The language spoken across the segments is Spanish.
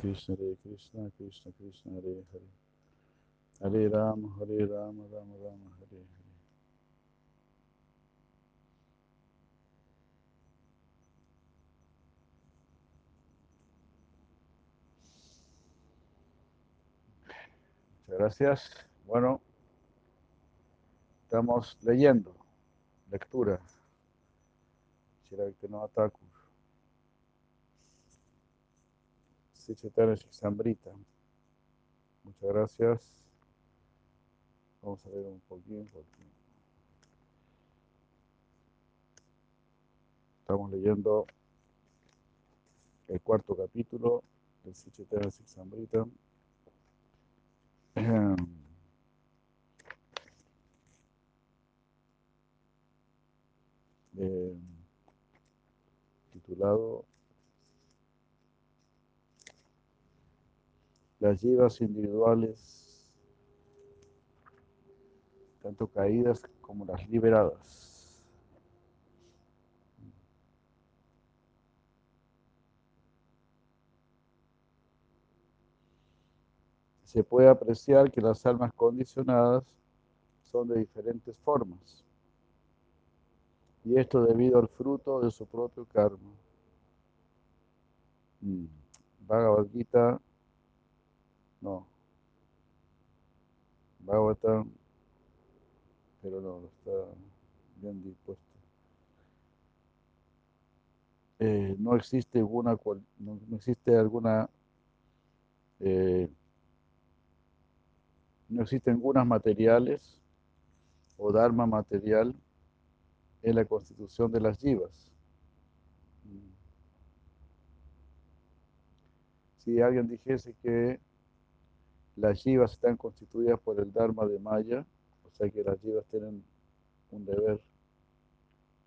Krishna, Hare Krishna, Krishna Krishna, Hare Hare. Hare Rama, Hare Rama, Rama Rama, Hare Hare. Muchas gracias. Bueno, estamos leyendo, lectura. Shiraviktana Sichetana Sambrita. Muchas gracias. Vamos a ver un poquito. Estamos leyendo el cuarto capítulo del Sambrita. Eh, titulado Las llevas individuales, tanto caídas como las liberadas. Se puede apreciar que las almas condicionadas son de diferentes formas. Y esto debido al fruto de su propio karma. Mm. Bhagavad Gita, no. Bhagavatam, pero no, está bien dispuesto. Eh, no existe alguna, no, existe alguna, eh, no existen gunas materiales o dharma material en la constitución de las yivas. Mm. Si alguien dijese que las yivas están constituidas por el dharma de Maya, o sea que las yivas tienen un deber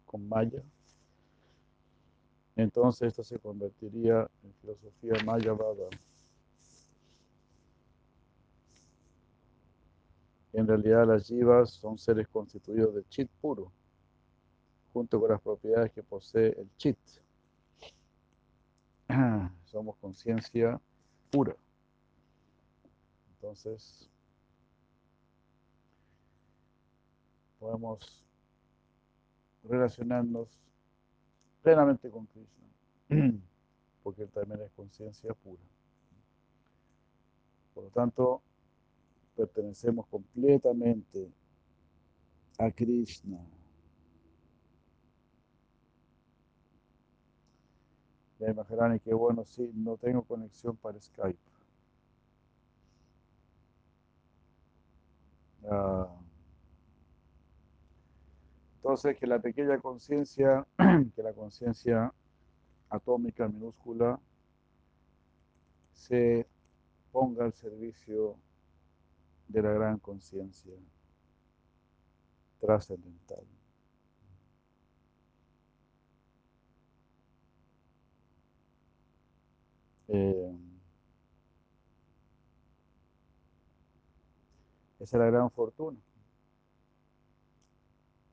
con Maya, entonces esto se convertiría en filosofía Mayavada. En realidad las yivas son seres constituidos de chit puro, junto con las propiedades que posee el chit. Somos conciencia pura. Entonces, podemos relacionarnos plenamente con Krishna, porque Él también es conciencia pura. Por lo tanto, pertenecemos completamente a Krishna. Ya Maharani, qué bueno, sí, no tengo conexión para Skype. Ah, entonces, que la pequeña conciencia, que la conciencia atómica minúscula se ponga al servicio de la gran conciencia trascendental. Eh, esa es la gran fortuna.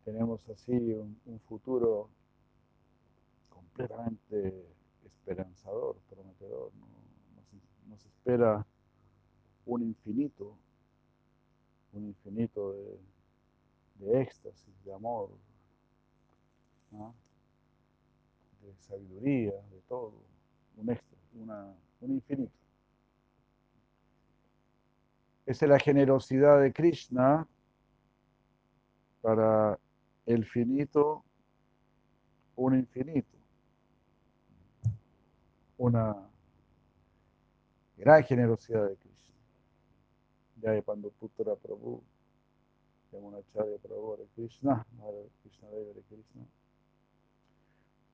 Tenemos así un, futuro completamente esperanzador, prometedor. ¿no? Nos, espera un infinito, un infinito de, éxtasis, de amor, de sabiduría, de todo, un éxtasis, una, un infinito. Esa es la generosidad de Krishna para el finito, un infinito. Una gran generosidad de Krishna. Jaya Panduputra Prabhu, Yamunacharya Prabhu Hare Krishna, Hare Krishna Hare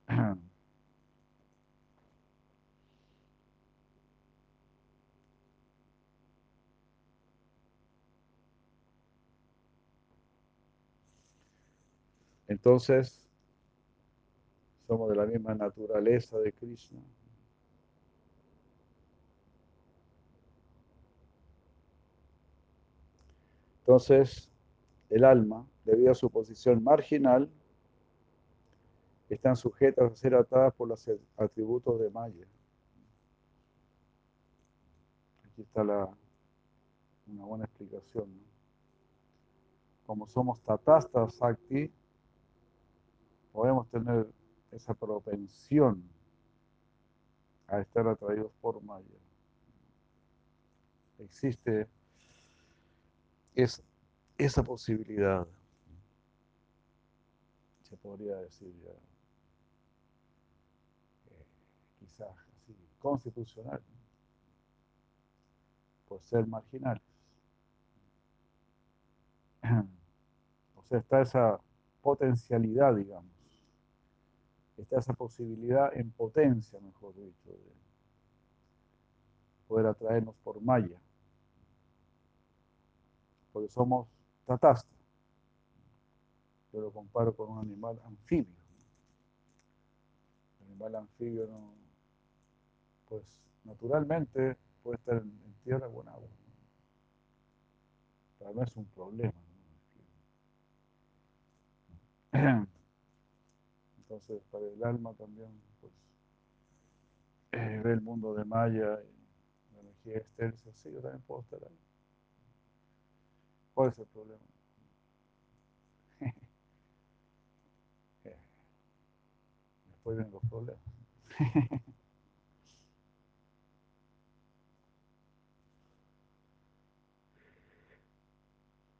Krishna. Entonces, somos de la misma naturaleza de Krishna. Entonces, el alma, debido a su posición marginal, están sujetas a ser atadas por los atributos de Maya. Aquí está la, una buena explicación. Como somos tatastas sakti, podemos tener esa propensión a estar atraídos por Maya. Existe es, esa posibilidad, se podría decir ya, eh, quizás así, constitucional, por ser marginales. O sea, está esa potencialidad, digamos, está esa posibilidad en potencia, mejor dicho, de poder atraernos por Maya porque somos tatastas. Yo lo comparo con un animal anfibio. El animal anfibio no, pues naturalmente puede estar en, tierra o en agua. Para mí es un problema. Entonces, para el alma también, pues, eh, ve el mundo de Maya y la energía externa, sí, yo también puedo estar ahí. ¿Cuál es el problema? Después vienen los problemas.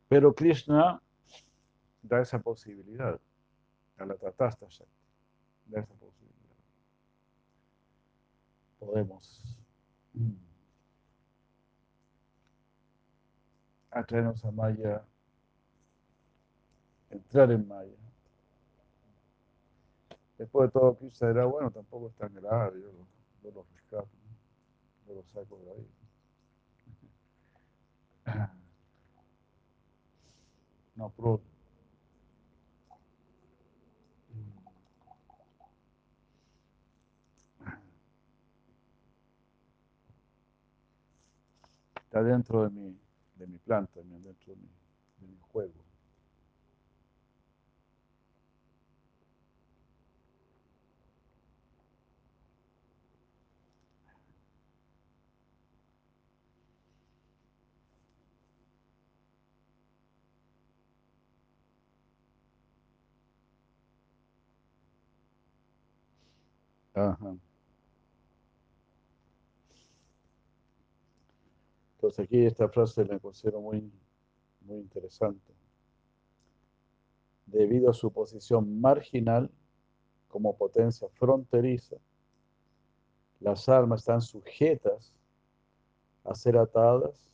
Pero Krishna da esa posibilidad Shakti. Da esa posibilidad. Podemos atraernos a Maya, entrar en Maya. Después de todo, Krishna dirá, bueno, tampoco es tan grave, yo, yo lo rescato, yo lo saco de ahí. No problema. Está dentro de mí de mi planta, dentro de mi, de mi juego. Ajá. Entonces aquí esta frase la considero muy, muy interesante. Debido a su posición marginal como potencia fronteriza, las almas están sujetas a ser atadas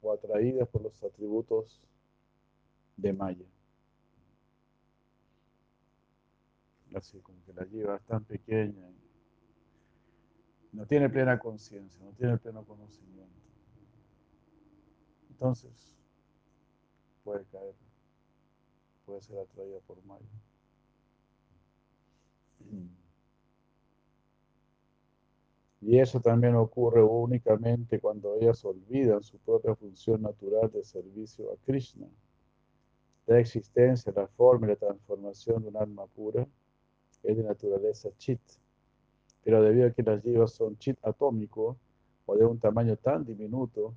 o atraídas por los atributos de Maya. Así como que la lleva tan pequeña no tiene plena conciencia, no tiene pleno conocimiento. Entonces, puede caer, puede ser atraída por Maya. Y eso también ocurre únicamente cuando ellas olvidan su propia función natural de servicio a Krishna. La existencia, la forma y la transformación de un alma pura es de naturaleza chit pero debido a que las yivas son chit atómico o de un tamaño tan diminuto,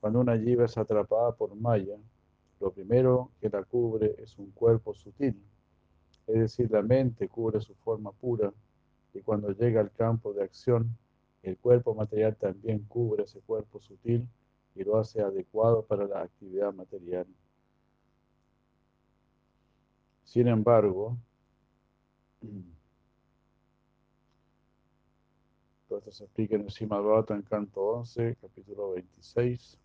cuando una yiva es atrapada por Maya, lo primero que la cubre es un cuerpo sutil, es decir, la mente cubre su forma pura y cuando llega al campo de acción, el cuerpo material también cubre ese cuerpo sutil y lo hace adecuado para la actividad material. Sin embargo, esto se explica en el Srimad en canto 11, capítulo 26.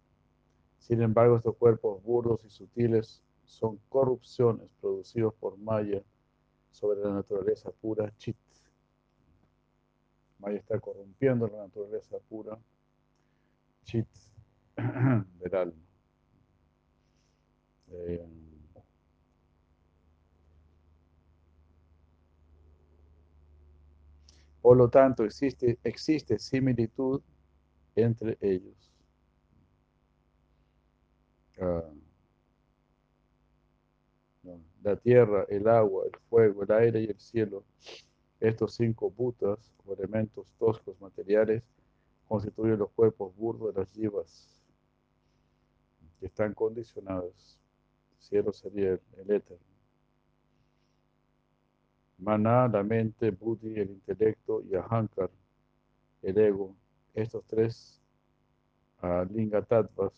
Sin embargo, estos cuerpos burdos y sutiles son corrupciones producidos por Maya sobre la naturaleza pura chit. Maya está corrompiendo la naturaleza pura chit del alma. Eh, Por lo tanto, existe, similitud entre ellos. Ah, la tierra, el agua, el fuego, el aire y el cielo, estos cinco butas o elementos toscos materiales constituyen los cuerpos burdos de las yivas que están condicionados. El cielo sería el éter. Maná, la mente, buddhi, el intelecto y ahankar, el ego. Estos tres uh, linga tattvas,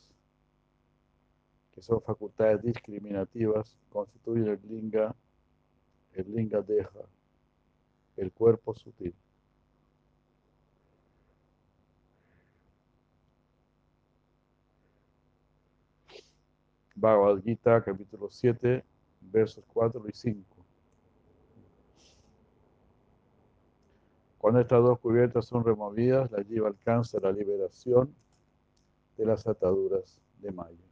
que son facultades discriminativas, constituyen el linga, el linga deja, el cuerpo sutil. Bhagavad Gita, capítulo 7, versos 4 y 5. Cuando estas dos cubiertas son removidas, la lleva alcanza la liberación de las ataduras de Maya.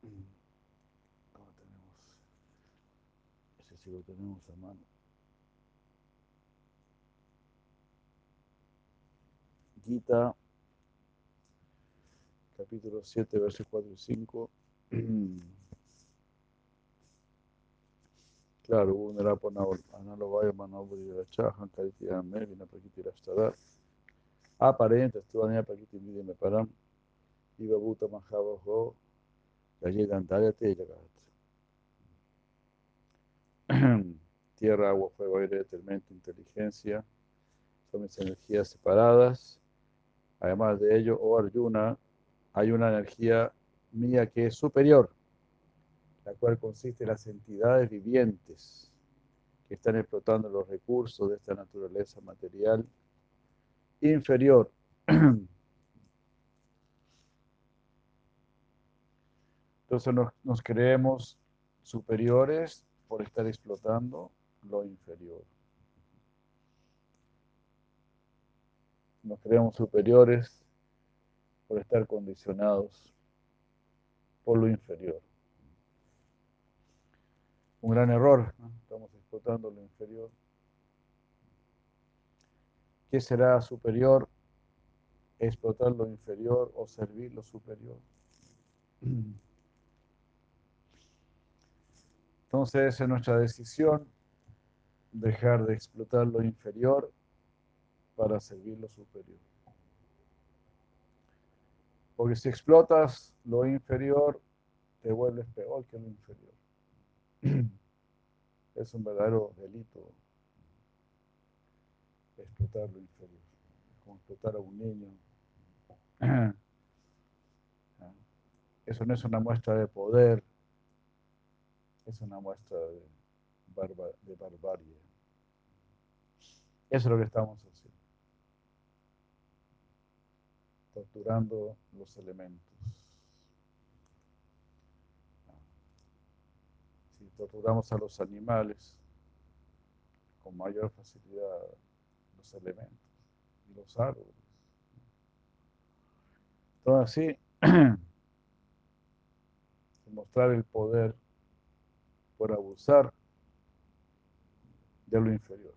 ¿Cómo tenemos? Ese sí lo tenemos a mano. Gita, capítulo 7, versos 4 y 5. Claro, Unarapo Analovaya Manobri Rachahan Karitya Melvina Prakiti Rashtadar. Aparente, Stuania Prakiti Midi Me Param. Iba Bhuta Mahavaho. Yajidantarya Tejagat. Tierra, agua, fuego, aire, inteligencia. Son mis energías separadas. Además de ello, oh Arjuna, hay una energía mía que es superior, la cual consiste en las entidades vivientes que están explotando los recursos de esta naturaleza material inferior. Entonces nos, nos creemos superiores por estar explotando lo inferior. Nos creemos superiores por estar condicionados por lo inferior. Un gran error, ¿no? estamos explotando lo inferior. ¿Qué será superior? ¿Explotar lo inferior o servir lo superior? Entonces es nuestra decisión dejar de explotar lo inferior para servir lo superior. Porque si explotas lo inferior, te vuelves peor que lo inferior. Es un verdadero delito explotar lo inferior, como explotar a un niño. Eso no es una muestra de poder, es una muestra de, de barbarie. Eso es lo que estamos haciendo. Torturando los elementos. Si torturamos a los animales, con mayor facilidad los elementos y los árboles. Entonces, así, mostrar el poder por abusar de lo inferior.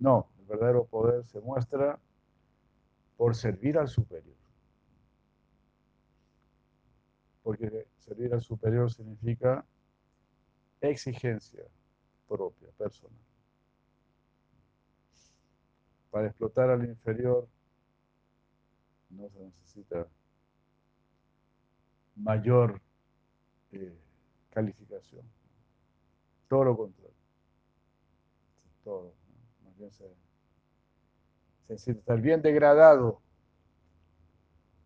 No, el verdadero poder se muestra por servir al superior. Porque servir al superior significa exigencia propia, personal. Para explotar al inferior no se necesita mayor eh, calificación. Todo lo contrario. Todo. ¿no? Más bien se, necesita estar bien degradado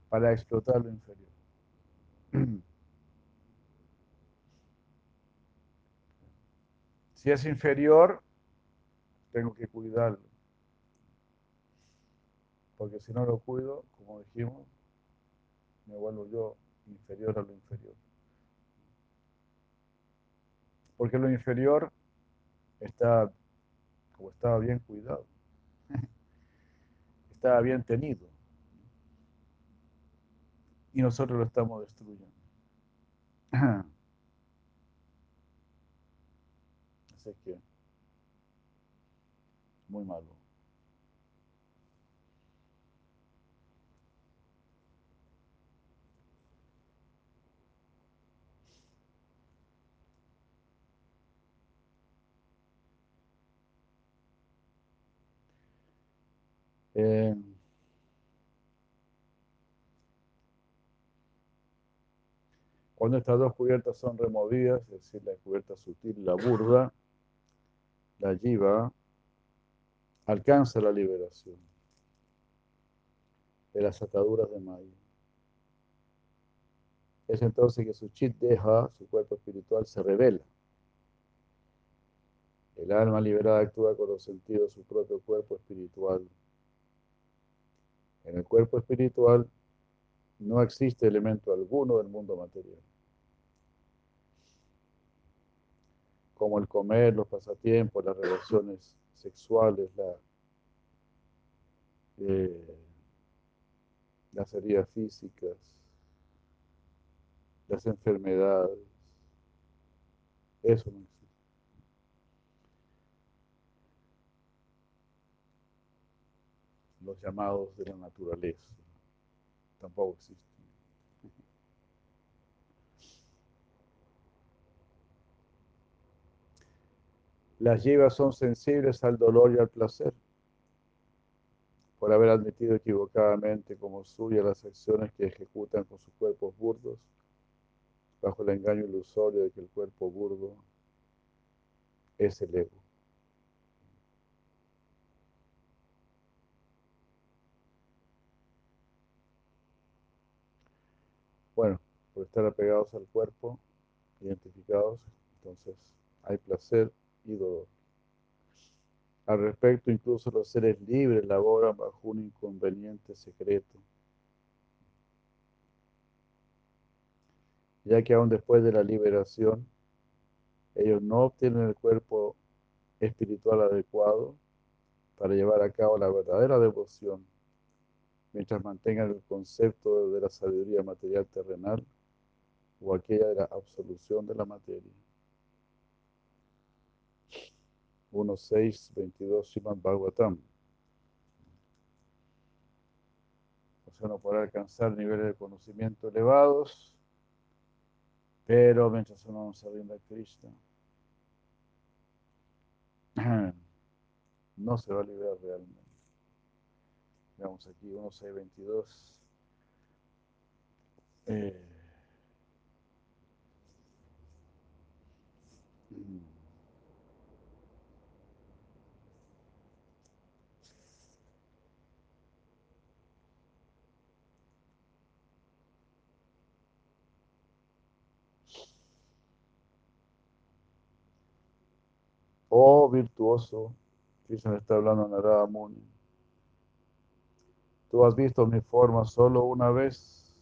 para explotar lo inferior. Si es inferior, tengo que cuidarlo. Porque si no lo cuido, como dijimos, me vuelvo yo inferior a lo inferior. Porque lo inferior está, como estaba bien cuidado, estaba bien tenido. Y nosotros lo estamos destruyendo. Que muy malo. Eh, cuando estas dos cubiertas son removidas, es decir, la cubierta sutil la burda, la jiva alcanza la liberación de las ataduras de Maya. Es entonces que su chit deja, su cuerpo espiritual, se revela. El alma liberada actúa con los sentidos de su propio cuerpo espiritual en el cuerpo espiritual no existe elemento alguno del mundo material. Como el comer, los pasatiempos, las relaciones sexuales, eh, las heridas físicas, las enfermedades. Eso no existe. los llamados de la naturaleza. Tampoco existen. Las llevas son sensibles al dolor y al placer por haber admitido equivocadamente como suya las acciones que ejecutan con sus cuerpos burdos, bajo el engaño ilusorio de que el cuerpo burdo es el ego. Bueno, por estar apegados al cuerpo, identificados, entonces hay placer Al respecto, incluso los seres libres laboran bajo un inconveniente secreto, ya que aún después de la liberación, ellos no obtienen el cuerpo espiritual adecuado para llevar a cabo la verdadera devoción mientras mantengan el concepto de la sabiduría material terrenal o aquella de la absolución de la materia. 1.6.22 Siman Bhagavatam. O sea, no podrá alcanzar niveles de conocimiento elevados, pero mientras uno no se rinda a Krishna, no se va a liberar realmente. Veamos aquí 1622. Eh, Oh virtuoso, Krishna está hablando a Narada Muni. Tú has visto mi forma solo una vez.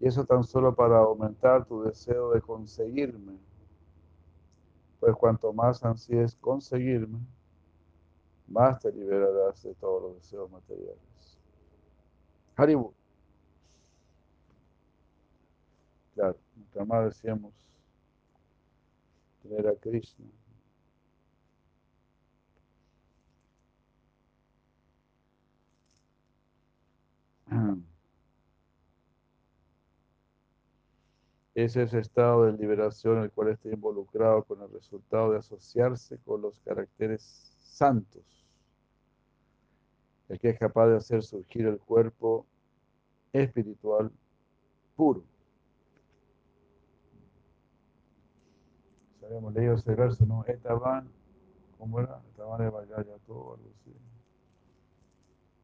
Y eso tan solo para aumentar tu deseo de conseguirme. Pues cuanto más ansíes conseguirme, más te liberarás de todos los deseos materiales. Haribu. Claro, nunca más decíamos tener a Krishna. Es el estado de liberación en el cual está involucrado con el resultado de asociarse con los caracteres santos. El que es capaz de hacer surgir el cuerpo espiritual puro. Habíamos leído ese verso, ¿no? Etaban, ¿cómo era? Etaban de Vallaya, todo algo así.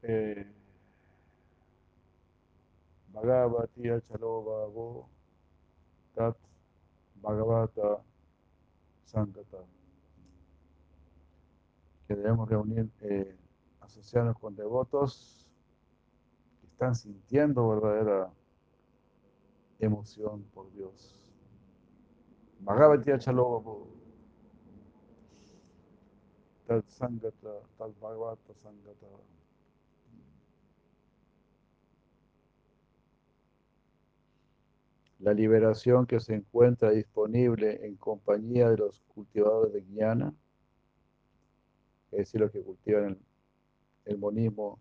Eh, Bhagavati Achalova Tat Bhagavata Sankata. Que debemos reunir, eh, asociarnos con devotos que están sintiendo verdadera emoción por Dios. Bhagavati Achalova Tat Sangata, Tat Bhagavata Sangata. La liberación que se encuentra disponible en compañía de los cultivadores de Guiana es decir, los que cultivan el, monismo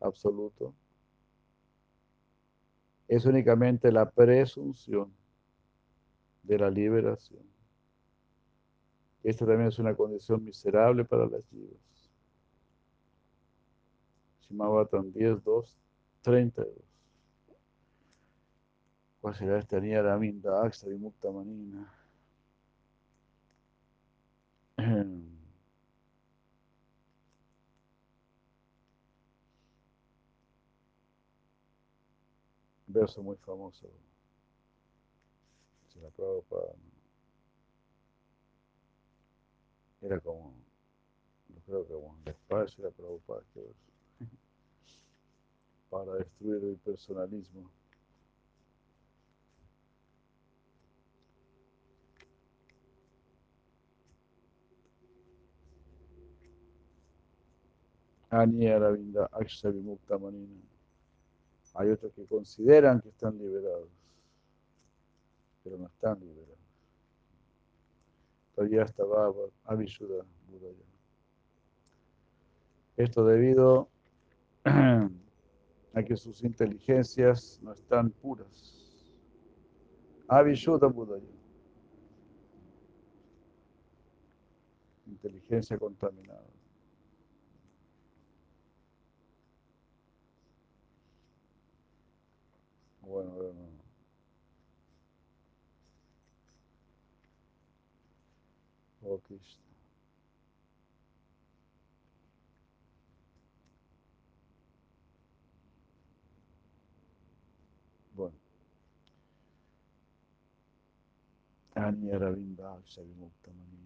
absoluto, es únicamente la presunción de la liberación. Esta también es una condición miserable para las jivas. Shimabatan 10, 2, 32. ¿Cuál será esta niña Raminda Aksa Vimukta Manina? Verso muy famoso. Se la Prabhupada. Era como, yo creo que como despacio era Prabhupada que verso. Para destruir el personalismo. Manina. Hay otros que consideran que están liberados, pero no están liberados. Todavía estaba Avishuddha Buddha. Esto debido a que sus inteligencias no están puras. Avishuddha Buddha. Inteligencia contaminada. Bueno, bueno. Oh Krishna. Bueno. Anya Ravinda Savimukta Manina.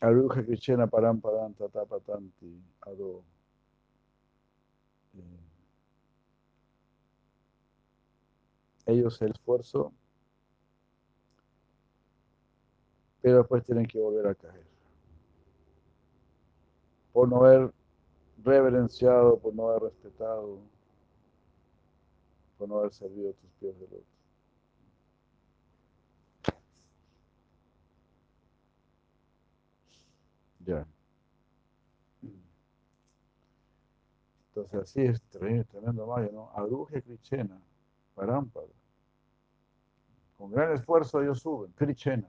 Aruja Krishna Param Tata Patanti Ado. Ellos el esfuerzo, pero después tienen que volver a caer. Por no haber reverenciado, por no haber respetado, por no haber servido tus pies del otro. Ya. Entonces así es tremendo Maya, ¿no? Aruje Krichena, Parámpara. Con gran esfuerzo ellos suben, Krichena.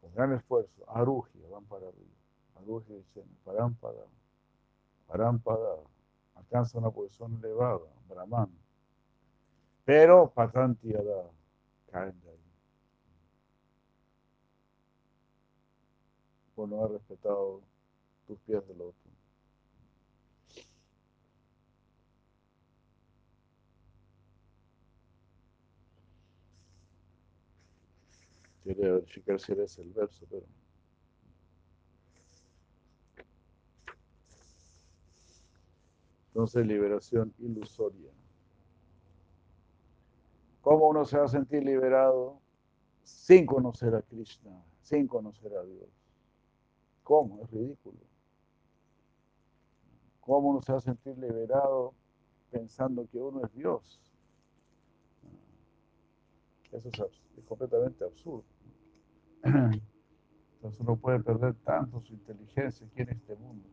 Con gran esfuerzo, Aruji, van para arriba. Aruje Krichena, Parámpara. Parámpara. Alcanza una posición elevada, Brahman. Pero Patanti Ada, caen de ahí. Por no haber respetado tus pies del otro. Quería verificar si era ese el verso, pero. Entonces, liberación ilusoria. ¿Cómo uno se va a sentir liberado sin conocer a Krishna, sin conocer a Dios? ¿Cómo? Es ridículo. ¿Cómo uno se va a sentir liberado pensando que uno es Dios? Eso es, completamente absurdo. Entonces uno puede perder tanto su inteligencia aquí en este mundo.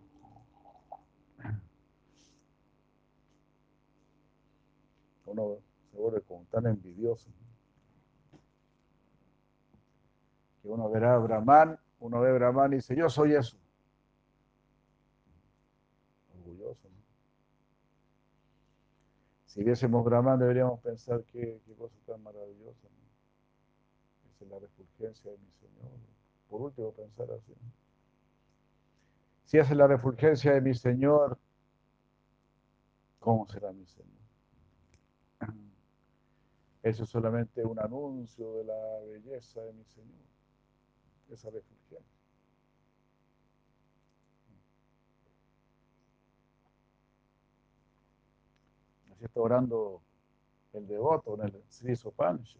Uno se vuelve como tan envidioso. Que uno verá a Brahman, uno ve Brahman y dice, yo soy eso. Orgulloso. ¿no? Si viésemos Brahman deberíamos pensar qué, cosa tan maravillosa. ¿no? Esa es la refulgencia de mi Señor. Por último, pensar así. Si esa es la refulgencia de mi Señor, ¿cómo será mi Señor? Eso es solamente un anuncio de la belleza de mi Señor. Esa refulgencia. así está orando el devoto en el Sri Sopanche.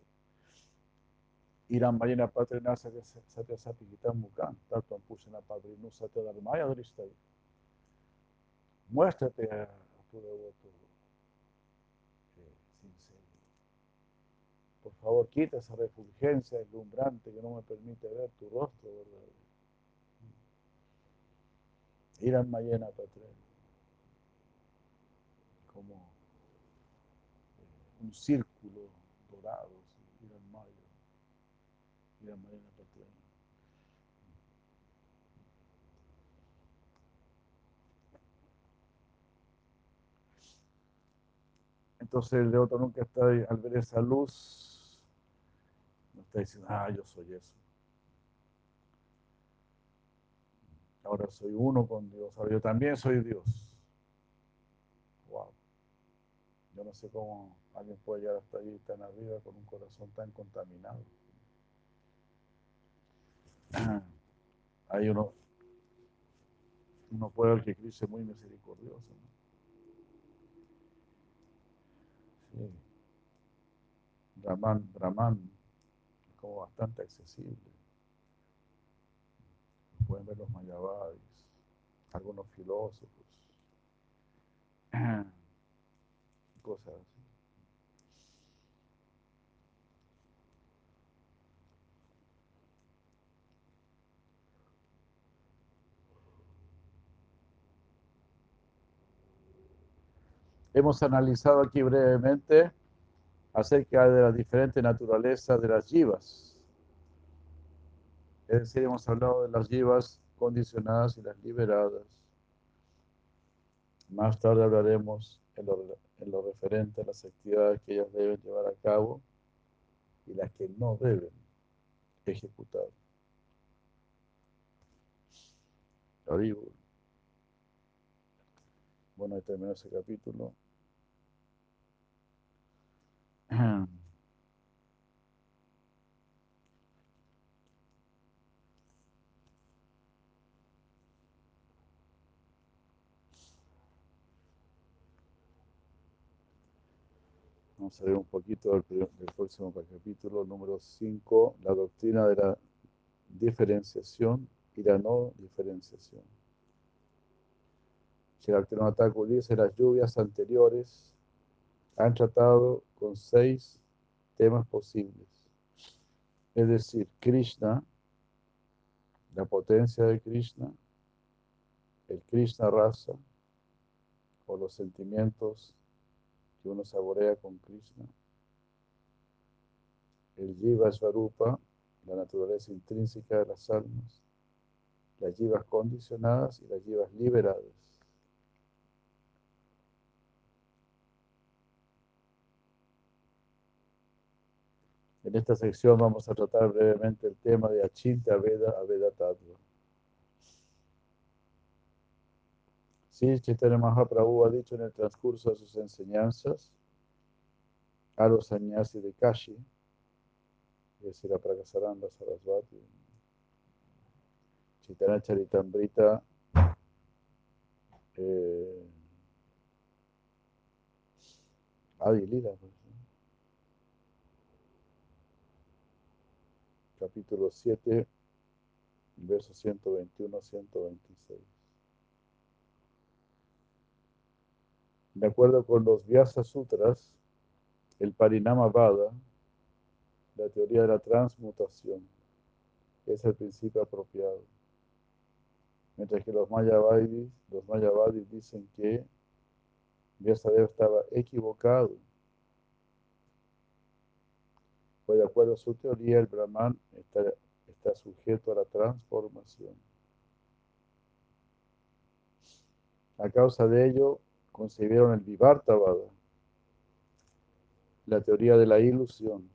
Irán Mayena Patrina Satya Sati Gitam Mukhan, Tartan Pusana Padrinu Satya Dharmaya Drishtai. Muéstrate a tu devoto eh, sincero. Por favor, quita esa refulgencia deslumbrante que no me permite ver tu rostro verdadero. Irán Mayena Patrina. Como un círculo dorado, Iran Maya. Iran Mayena Patre. Entonces el devoto nunca está al ver esa luz, no está diciendo, ah, yo soy eso. Ahora soy uno con Dios, ahora yo también soy Dios. Wow. Yo no sé cómo alguien puede llegar hasta ahí tan arriba con un corazón tan contaminado. Ahí uno, uno puede ver que Cristo es muy misericordioso. ¿no? Sí. Brahman, Brahman, es como bastante accesible. Pueden ver los mayavadis, algunos filósofos, cosas Hemos analizado aquí brevemente acerca de la diferente naturaleza de las yivas. Es decir, hemos hablado de las yivas condicionadas y las liberadas. Más tarde hablaremos en lo, en referente a las actividades que ellas deben llevar a cabo y las que no deben ejecutar. Haribol. Bueno, ahí terminó ese capítulo. Vamos a ver un poquito del, del próximo capítulo, número 5, la doctrina de la diferenciación y la no diferenciación. Shiraktirana Thakur dice, las lluvias anteriores han tratado con seis temas posibles. Es decir, Krishna, la potencia de Krishna, el Krishna rasa, o los sentimientos que uno saborea con Krishna, el Jiva Swarupa, la naturaleza intrínseca de las almas, las Jivas condicionadas y las Jivas liberadas. En esta sección vamos a tratar brevemente el tema de Achinta Veda a Veda Tattva. Sí, Chaitanya Mahaprabhu ha dicho en el transcurso de sus enseñanzas a los sannyasi de Kashi, es decir, a Prakasaranda Sarasvati, Chaitanya Charitamrita, eh, Adi Lila, pues, ¿no? Capítulo 7, versos 121 a 126. De acuerdo con los Vyasa Sutras, el Parinama Vada, la teoría de la transmutación, es el principio apropiado. Mientras que los Mayavadis, los Mayavadis dicen que Vyasadeva estaba equivocado. Pues de acuerdo a su teoría, el Brahman está, está sujeto a la transformación. A causa de ello, concebieron el Vivartavada, la teoría de la ilusión.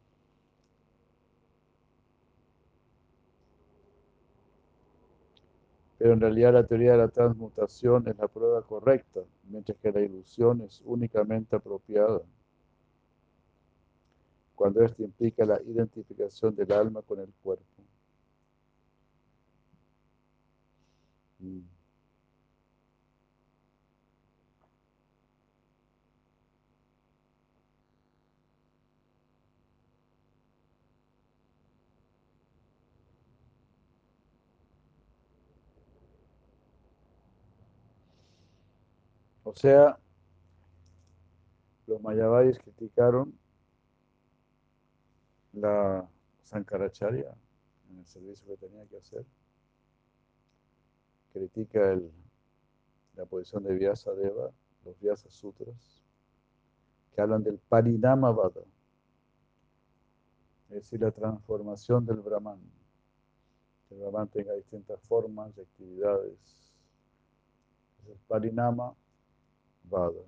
Pero en realidad la teoría de la transmutación es la prueba correcta, mientras que la ilusión es únicamente apropiada. Cuando esto implica la identificación del alma con el cuerpo. Mm. O sea, los mayavadis criticaron la Sankaracharya, en el servicio que tenía que hacer, critica el, la posición de Vyasadeva, los Vyasa Sutras, que hablan del Parinama Vada, es decir, la transformación del Brahman. Que el Brahman tenga distintas formas y actividades. Es el Parinama Vada.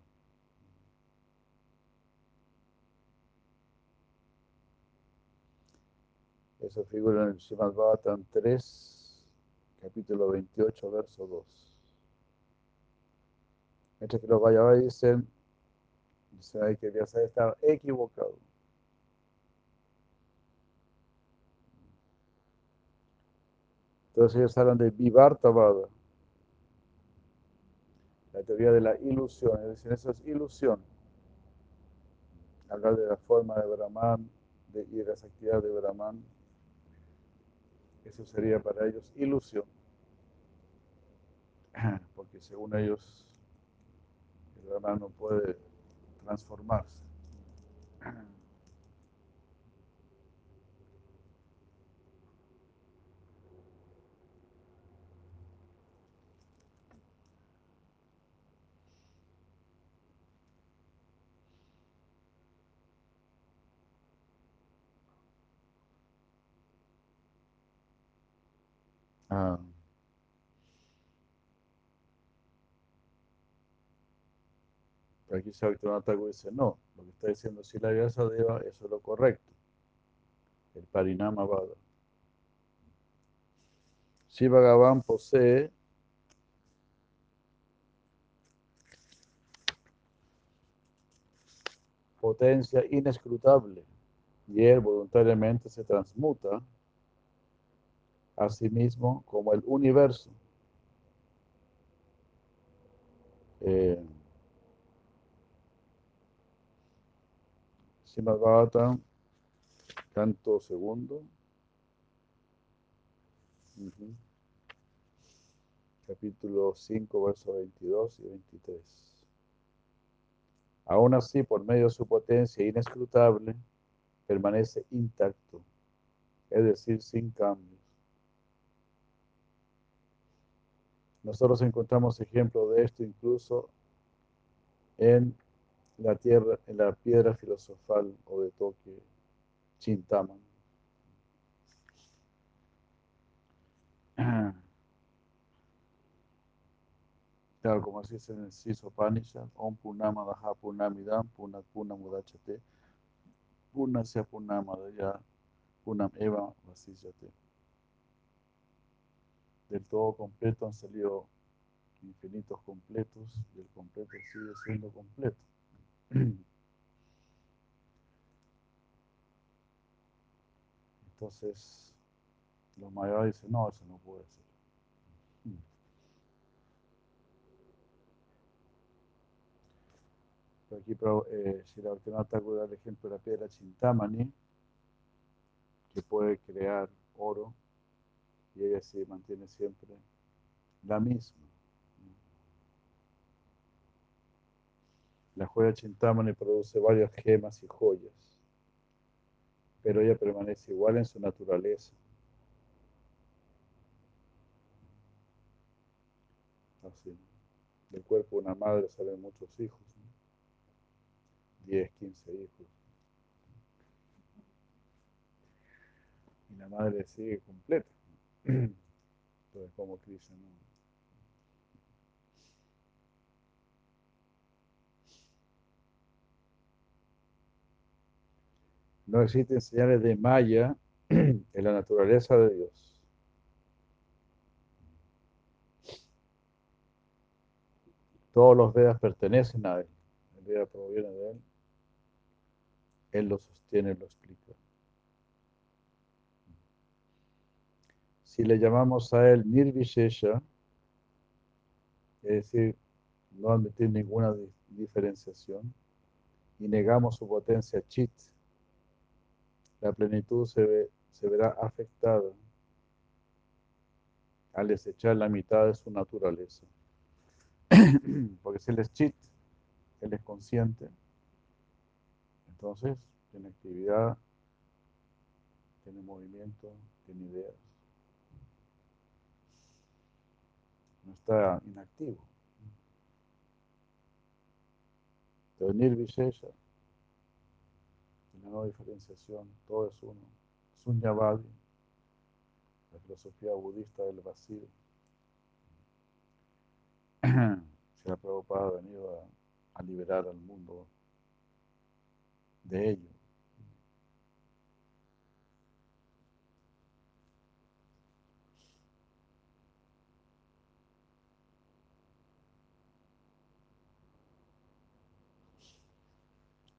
Eso figura en el Srimad Bhagavatam 3, capítulo 28, verso 2. Mientras que los Vayavas dicen, dicen ahí que Vyasa estaba equivocado. Entonces ellos hablan de Vivartavada, la teoría de la ilusión. Es decir, eso es ilusión. Hablar de la forma de Brahman de, y de las actividades de Brahman eso sería para ellos ilusión. Porque según ellos, el Brahman no puede transformarse. Ah. Pero aquí Bhaktivinoda dice, no, lo que está diciendo Sila Vyasadeva, eso es lo correcto. El Parinama Vada. Si Bhagavan posee potencia inescrutable y él voluntariamente se transmuta a mismo como el universo. Eh, canto segundo, capítulo 5, versos 22 y 23. Aún así, por medio de su potencia inescrutable, permanece intacto, es decir, sin cambios. Nosotros encontramos ejemplos de esto incluso en la tierra, en la piedra filosofal o de toque Chintaman. Claro, como así dice en el Siso Panishad, Om Punama Daha Punamidam Punat Punam Udachate Punasya Punama Punam Eva Vasíyate. Del todo completo han salido infinitos completos y el completo sigue siendo completo. Entonces, los mayores dicen, no, eso no puede ser. Pero aquí eh, si la da el ejemplo de la piedra Chintamani, que puede crear oro, y ella se mantiene siempre la misma. La joya Chintamani produce varias gemas y joyas, pero ella permanece igual en su naturaleza. Así. Del cuerpo de una madre salen muchos hijos, 10, 15 hijos. Y la madre sigue completa. Entonces, como Krishna no. Existen señales de Maya en la naturaleza de Dios. Todos los Vedas pertenecen a Él. El Veda proviene de Él. Él lo sostiene, lo explica. Si le llamamos a Él Nirvishesha, es decir, no admitir ninguna diferenciación, y negamos su potencia chit, la plenitud se, se verá afectada al desechar la mitad de su naturaleza. Porque si él es chit, él es consciente, entonces tiene actividad tiene movimiento, tiene ideas. Está inactivo. Pero Nirvishesha, la no diferenciación, todo es uno. Sunyavadi, la filosofía budista del vacío. Se ha preocupado ha venido a liberar al mundo de ello.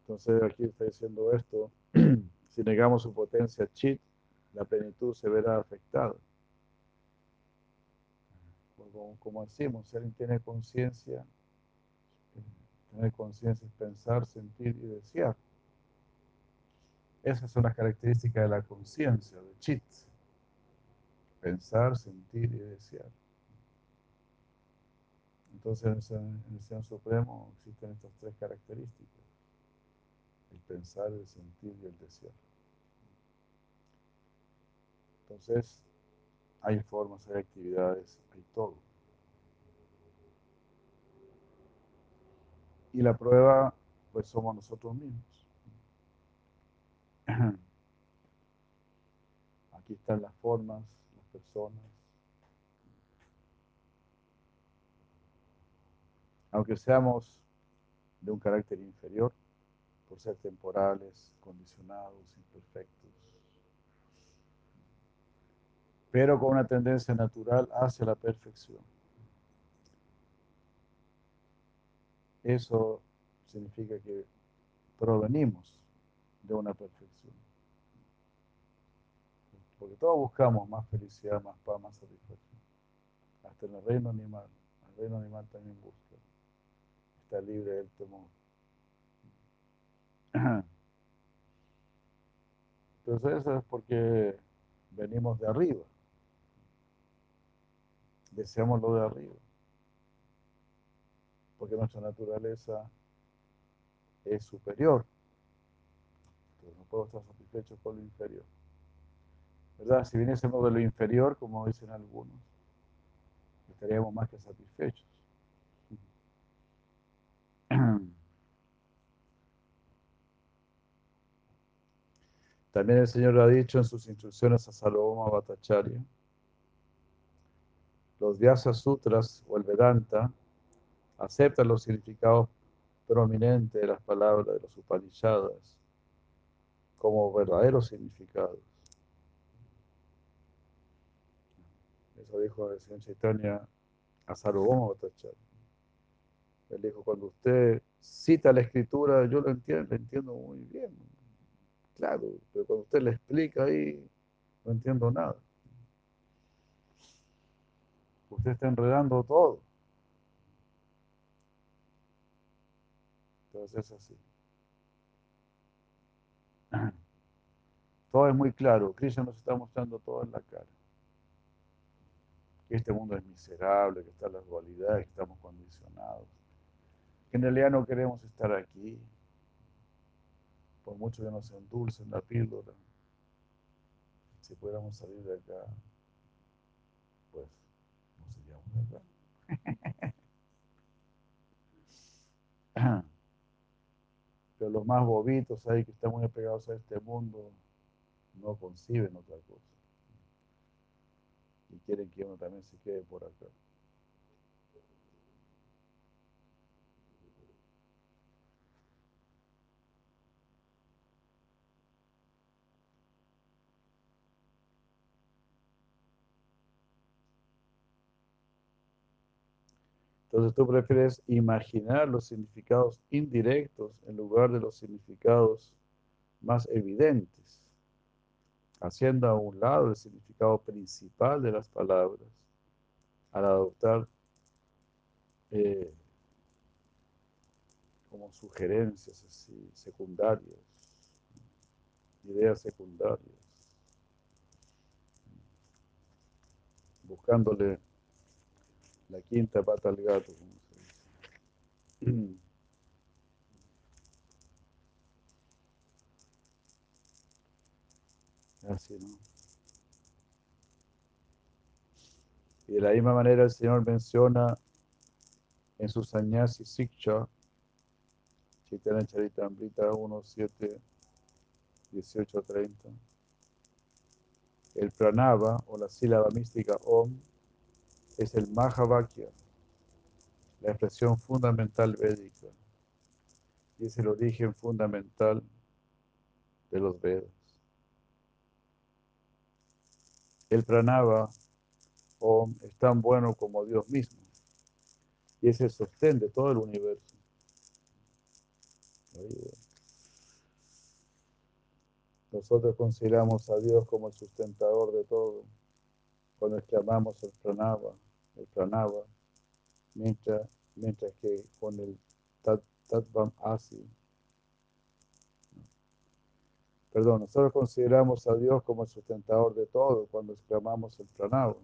Entonces aquí está diciendo esto, si negamos su potencia chit, la plenitud se verá afectada. Como, decimos, si alguien tiene conciencia, tener conciencia es pensar, sentir y desear. Esas son las características de la conciencia, de chit. Pensar, sentir y desear. Entonces en el Señor Supremo existen estas tres características el pensar, el sentir y el desear. Entonces, hay formas, hay actividades, hay todo. Y la prueba, pues somos nosotros mismos. Aquí están las formas, las personas. Aunque seamos de un carácter inferior, por ser temporales, condicionados, imperfectos, pero con una tendencia natural hacia la perfección. Eso significa que provenimos de una perfección. Porque todos buscamos más felicidad, más paz, más satisfacción. Hasta en el reino animal. El reino animal también busca. Está libre del temor. Entonces eso es porque venimos de arriba. Deseamos lo de arriba. Porque nuestra naturaleza es superior. Entonces no podemos estar satisfechos con lo inferior. ¿Verdad? Si viniésemos de lo inferior, como dicen algunos, estaríamos más que satisfechos. También el Señor ha dicho en sus instrucciones a Salomón Bhattacharya, los Vyasa Sutras o el Vedanta aceptan los significados prominentes de las palabras de los Upanishadas como verdaderos significados. Eso dijo el Señor Chaitanya a Salomón Bhattacharya. Él dijo, cuando usted cita la escritura, yo lo entiendo, lo entiendo muy bien Claro, pero cuando usted le explica ahí, no entiendo nada. Usted está enredando todo. Entonces es así. Todo es muy claro. Krishna nos está mostrando todo en la cara. Que este mundo es miserable, que están las dualidades, que estamos condicionados. Que en realidad no queremos estar aquí por mucho que nos endulcen la píldora, si pudiéramos salir de acá, pues no seríamos de acá. Pero los más bobitos ahí que están muy apegados a este mundo no conciben otra cosa. Y quieren que uno también se quede por acá. Entonces tú prefieres imaginar los significados indirectos en lugar de los significados más evidentes, haciendo a un lado el significado principal de las palabras al adoptar eh, como sugerencias así, secundarias, ideas secundarias, buscándole la quinta pata al gato, como se dice. Así, ¿no? Y de la misma manera el Señor menciona en su Sanyasi Siksha, Chaitanya Charitamrita 1, 7, 18, 30. El pranava o la sílaba mística Om es el Mahavakya, la expresión fundamental védica, y es el origen fundamental de los Vedas. El pranava Om es tan bueno como Dios mismo, y es el sostén de todo el universo. Nosotros consideramos a Dios como el sustentador de todo. Cuando exclamamos el pranava, el pranava, mientras, mientras que con el tat, tatvam asi. Perdón, nosotros consideramos a Dios como el sustentador de todo cuando exclamamos el pranava.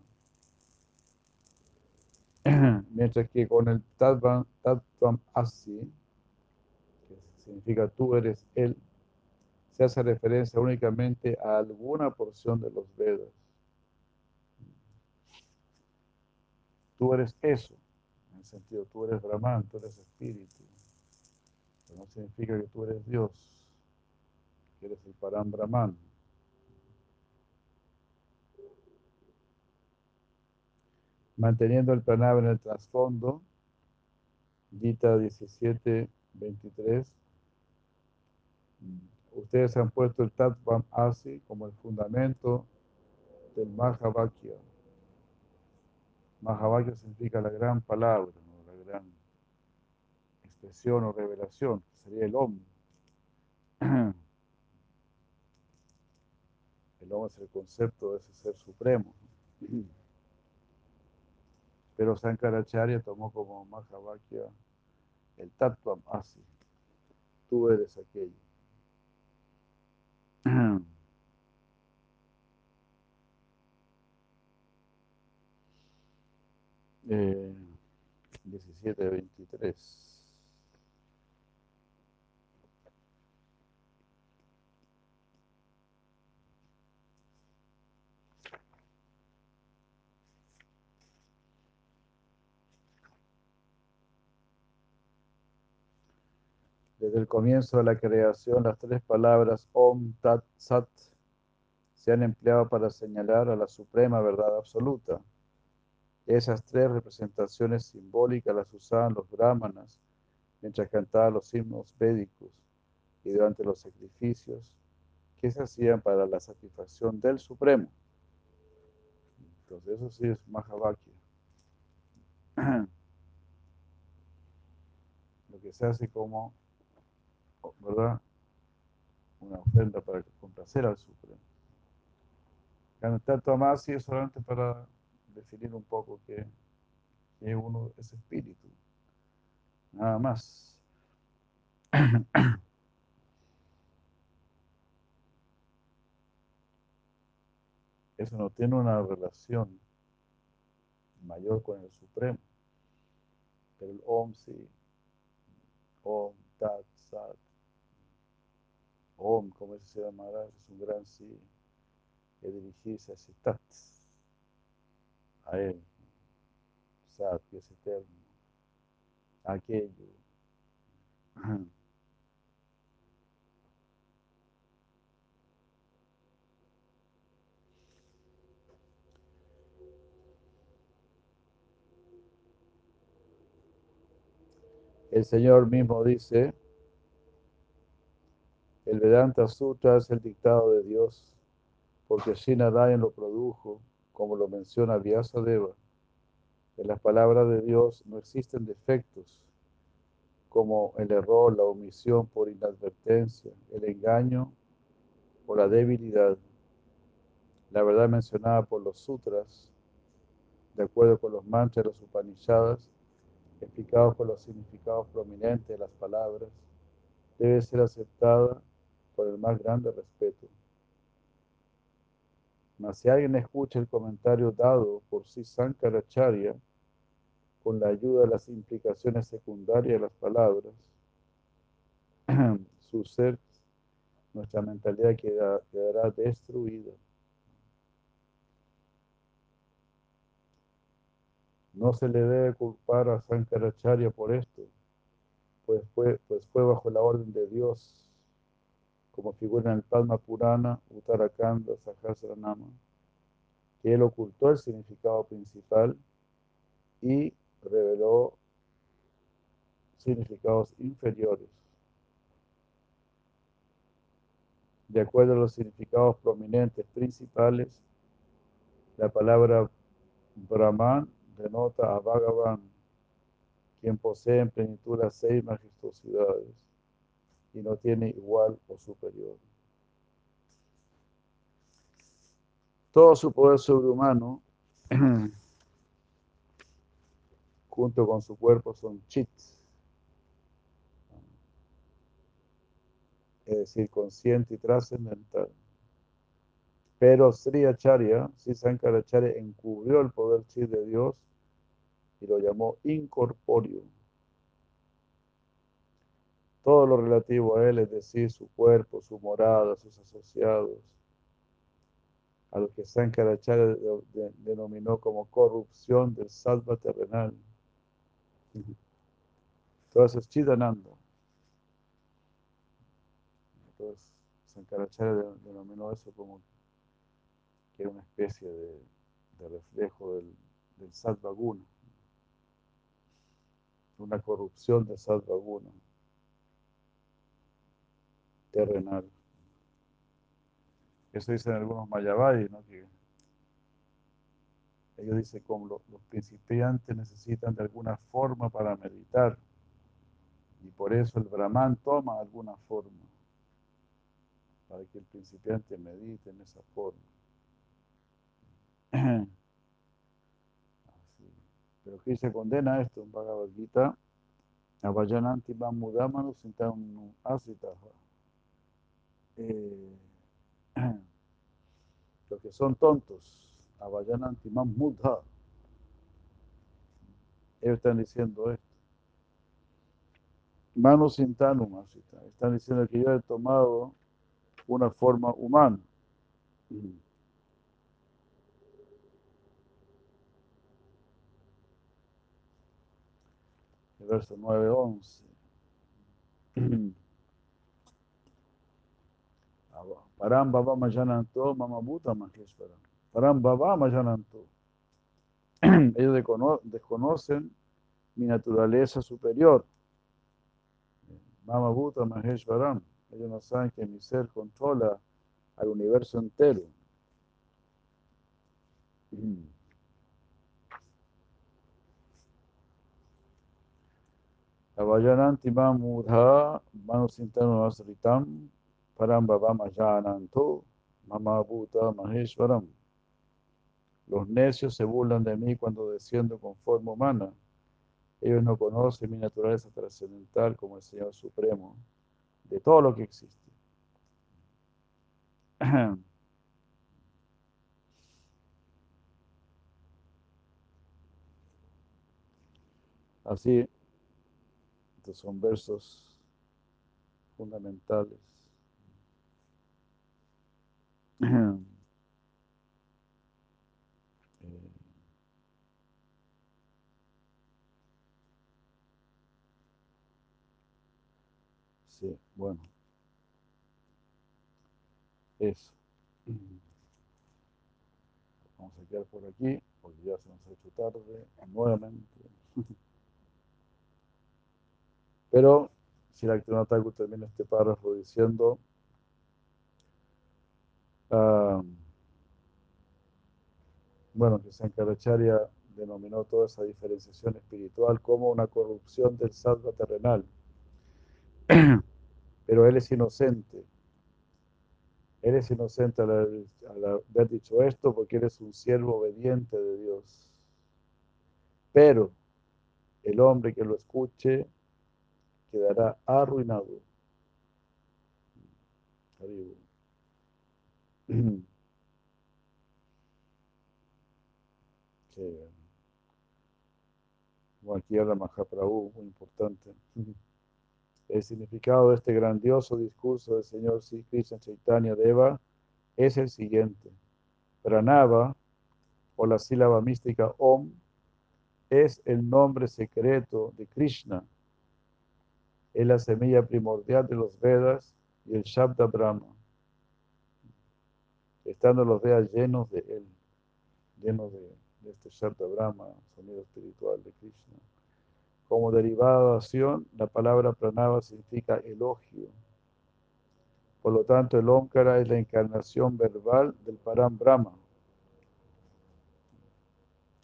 Mientras que con el tatvam, tatvam asi, que significa tú eres Él, se hace referencia únicamente a alguna porción de los Vedas. Tú eres eso, en el sentido, tú eres Brahman, tú eres espíritu. Pero no significa que tú eres Dios, que eres el Param Brahman. Manteniendo el pranava en el trasfondo, Gita 17, 23 ustedes han puesto el Tatvam Asi como el fundamento del Mahavakya. Mahavakya significa la gran palabra, la gran expresión o revelación, sería el Om. El Om es el concepto de ese ser supremo. Pero Sankaracharya tomó como Mahavakya el Tatvam Asi. Tú eres aquello. Eh, 17 23 Desde el comienzo de la creación, las tres palabras Om, Tat, Sat se han empleado para señalar a la suprema verdad absoluta. Esas tres representaciones simbólicas las usaban los brahmanas mientras cantaban los himnos védicos y durante los sacrificios que se hacían para la satisfacción del Supremo. Entonces eso sí es Mahavakya. Lo que se hace como ¿verdad? Una ofrenda para complacer al Supremo. Tanto más y es solamente para definir un poco que, que uno es espíritu. Nada más. Eso no tiene una relación mayor con el Supremo. Pero el Om sí. Om, Tat, Sat. Om, como se llamará, es un gran sí, que dirigirse a ese tat, que aquello. El Señor mismo dice, el Vedanta Sutra es el dictado de Dios, porque Shinadayan lo produjo, como lo menciona Vyasadeva. En las palabras de Dios no existen defectos, como el error, la omisión por inadvertencia, el engaño o la debilidad. La verdad mencionada por los sutras, de acuerdo con los mantras de los Upanishadas, explicados por los significados prominentes de las palabras, debe ser aceptada por el más grande respeto. Mas si alguien escucha el comentario dado por sí Sankaracharya con la ayuda de las implicaciones secundarias de las palabras, su ser nuestra mentalidad queda- quedará destruida. No se le debe culpar a Sankaracharya por esto, pues fue, pues fue bajo la orden de Dios, como figura en el Padma Purana, Uttarakhanda, Sahasranama, que él ocultó el significado principal y reveló significados inferiores. De acuerdo a los significados prominentes principales, la palabra Brahman denota a Bhagavan, quien posee en plenitud las seis majestuosidades y no tiene igual o superior. Todo su poder sobrehumano, junto con su cuerpo, son chits, es decir, consciente y trascendental. Pero Sri Acharya, Sri Sankaracharya, encubrió el poder chi de Dios y lo llamó incorpóreo. Todo lo relativo a él, es decir, su cuerpo, su morada, sus asociados, a lo que Sankaracharya de- de- denominó como corrupción del salva terrenal. Todo es Chidananda. Entonces, Sankaracharya de- denominó eso como que era una especie de, reflejo del, del sattva guna, una corrupción del sattva guna terrenal. Eso dicen algunos mayavadis, ¿no? que ellos dicen como lo- los principiantes necesitan de alguna forma para meditar y por eso el brahman toma alguna forma para que el principiante medite en esa forma. Así. Pero se condena esto en Bhagavad Gita. Avayananti mudamanu sintam asitaha. Eh, Los que son tontos. Avayananti mudha. Ellos están diciendo esto. Manu sintanum asita. Están diciendo que yo he tomado una forma humana. el verso 9, 11. Param Baba Majananto, Mama Bhuta Maheshwaram. Param Baba Majananto. Ellos descono- desconocen mi naturaleza superior. Mama Bhuta Maheshwaram. Ellos no saben que mi ser controla al universo entero. Avayananti mamudha manusintanu asritam param babam ajananto mama bhuta maheshwaram. Los necios se burlan de mí cuando desciendo con forma humana. Ellos no conocen mi naturaleza trascendental como el Señor Supremo de todo lo que existe. Así, estos son versos fundamentales. Eh, Sí, bueno. Eso. Vamos a quedar por aquí, porque ya se nos ha hecho tarde nuevamente. Pero si la Thakur termina este párrafo diciendo ah, bueno, que Sankaracharya denominó toda esa diferenciación espiritual como una corrupción del sattva terrenal. Pero él es inocente. Él es inocente al haber, dicho esto porque él es un siervo obediente de Dios. Pero el hombre que lo escuche quedará arruinado. Sí. Bueno, aquí habla Mahaprabhu, muy importante. El significado de este grandioso discurso del Señor Sri Krishna Chaitanya Deva es el siguiente. Pranava, o la sílaba mística Om, es el nombre secreto de Krishna. Es la semilla primordial de los Vedas y el Shabda Brahma. Estando los llenos de él, llenos de, de este Shabda Brahma, sonido espiritual de Krishna. Como derivación, la palabra pranava significa elogio. Por lo tanto, el Omkara es la encarnación verbal del Param Brahma.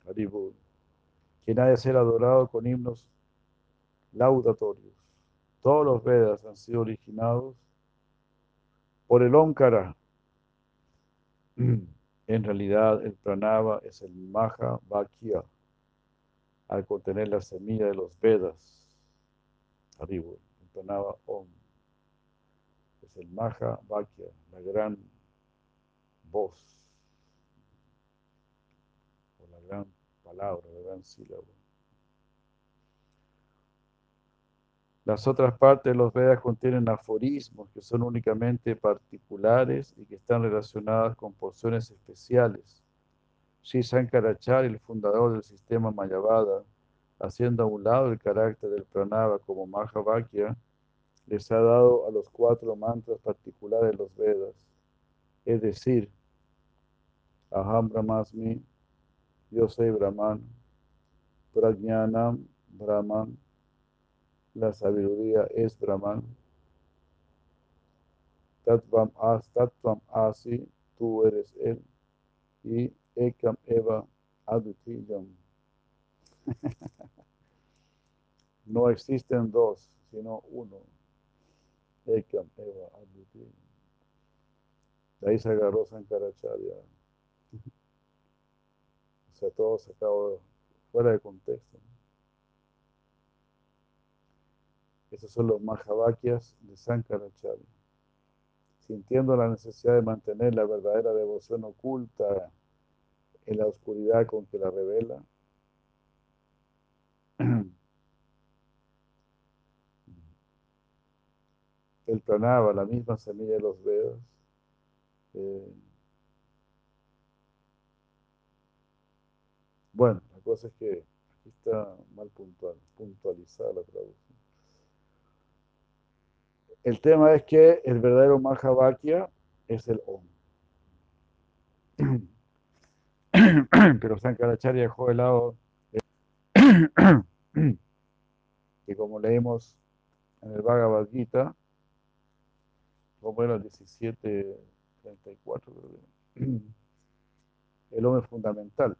Haribur. Quien ha de ser adorado con himnos laudatorios. Todos los Vedas han sido originados por el Omkara. En realidad, el pranava es el Maha Vakya al contener la semilla de los Vedas. Arriba, entonaba Om. Es el Maha Vakya, la gran voz, o la gran palabra, la gran sílaba. Las otras partes de los Vedas contienen aforismos que son únicamente particulares y que están relacionadas con porciones especiales. Sri Sankaracharya, el fundador del sistema Mayavada, haciendo a un lado el carácter del pranava como Mahavakya, les ha dado a los cuatro mantras particulares de los Vedas, es decir, Aham Brahmasmi, yo soy Brahman, Prajnanam Brahman, la sabiduría es Brahman, Tatvam As, Tatvam Asi, tú eres Él, y Ekam Eva Adutiyam. No existen dos, sino uno. Ekam Eva Adutiyam. Ahí se agarró Sankaracharya. O sea, todo sacado fuera de contexto. Esos son los Mahavakyas de Sankaracharya. Sintiendo la necesidad de mantener la verdadera devoción oculta en la oscuridad con que la revela. El pranava, la misma semilla de los Vedas, eh, bueno, la cosa es que aquí está mal puntual, puntualizada la traducción. El tema es que el verdadero Mahavakya es el Om. pero Sankaracharya dejó de lado que como leemos en el Bhagavad Gita, como era el 1734, el hombre es fundamental.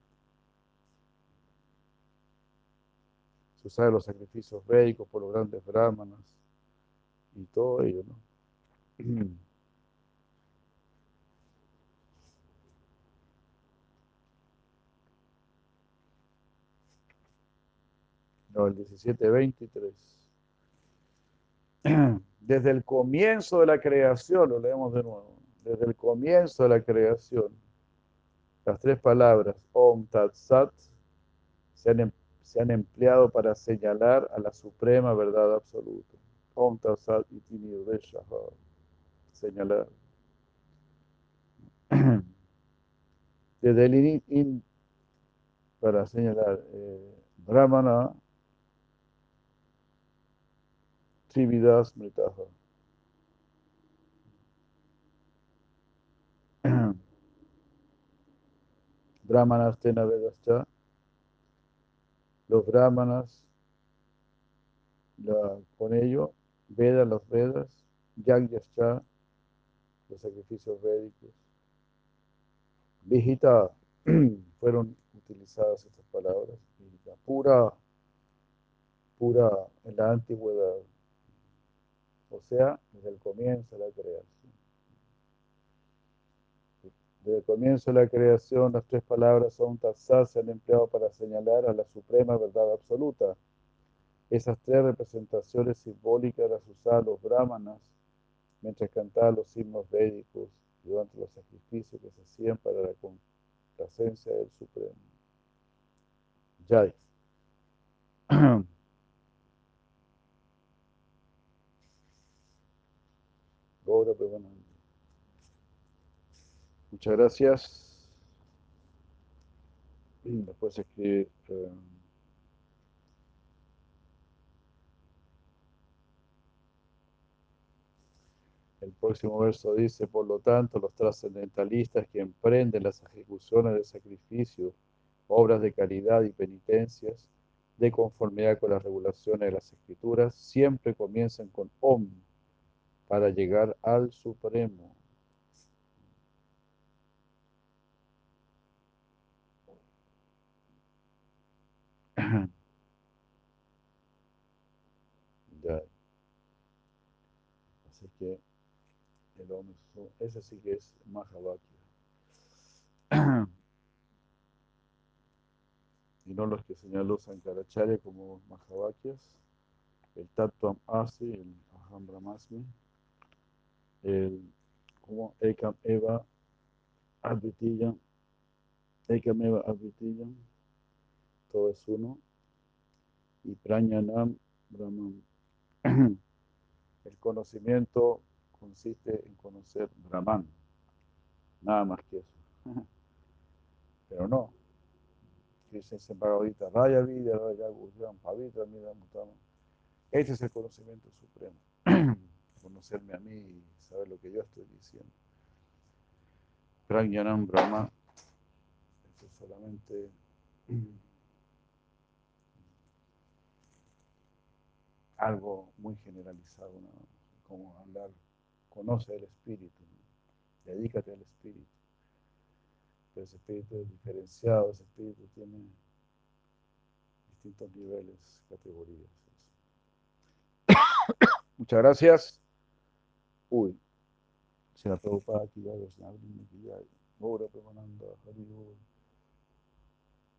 Se usa los sacrificios védicos por los grandes brahmanas y todo ello, ¿no? No, el 1723. Desde el comienzo de la creación, lo leemos de nuevo, desde el comienzo de la creación, las tres palabras Om Tat Sat se han, em, se han empleado para señalar a la suprema verdad absoluta. Om Tat Sat Iti señalar. Desde el in, para señalar eh, Brahmana, Trividas Mritaha. Brahmanas Tena Vedascha. Los Brahmanas, la, con ello, Vedas, los Vedas, Yagyascha, los sacrificios védicos. Vijita, fueron utilizadas estas palabras. pura, pura en la antigüedad o sea, desde el comienzo de la creación. Desde el comienzo de la creación, las tres palabras son tassas se han empleado para señalar a la suprema verdad absoluta. Esas tres representaciones simbólicas las usaban los brahmanas mientras cantaban los himnos védicos durante los sacrificios que se hacían para la complacencia del Supremo. Jai. Muchas gracias. Después el próximo verso dice, por lo tanto, los trascendentalistas que emprenden las ejecuciones de sacrificio, obras de caridad y penitencias, de conformidad con las regulaciones de las escrituras, siempre comienzan con Om para llegar al Supremo. ya. Así que ese sí que es Mahavakya. y no los que señaló Sankaracharya como Mahavakyas, el Tattvam Asi, el Aham Brahmasmi, el como Ekam Eva Advitiyam, Ekam Eva Advitiyam, todo es uno, y Pranyanam Brahman. El conocimiento consiste en conocer Brahman, nada más que eso. Pero no, dice en Raya Vida, Raya Gujam, Pavitra, Mira Mutama. Ese es el conocimiento supremo. Conocerme a mí y saber lo que yo estoy diciendo. Prajnanam Brahma. Esto es solamente algo muy generalizado, ¿no? como hablar, conoce el espíritu, dedícate al espíritu ese espíritu es diferenciado, ese espíritu tiene distintos niveles, categorías. Muchas gracias. Uy, se la preocupada aquí ya, Ahora, Premananda, Hari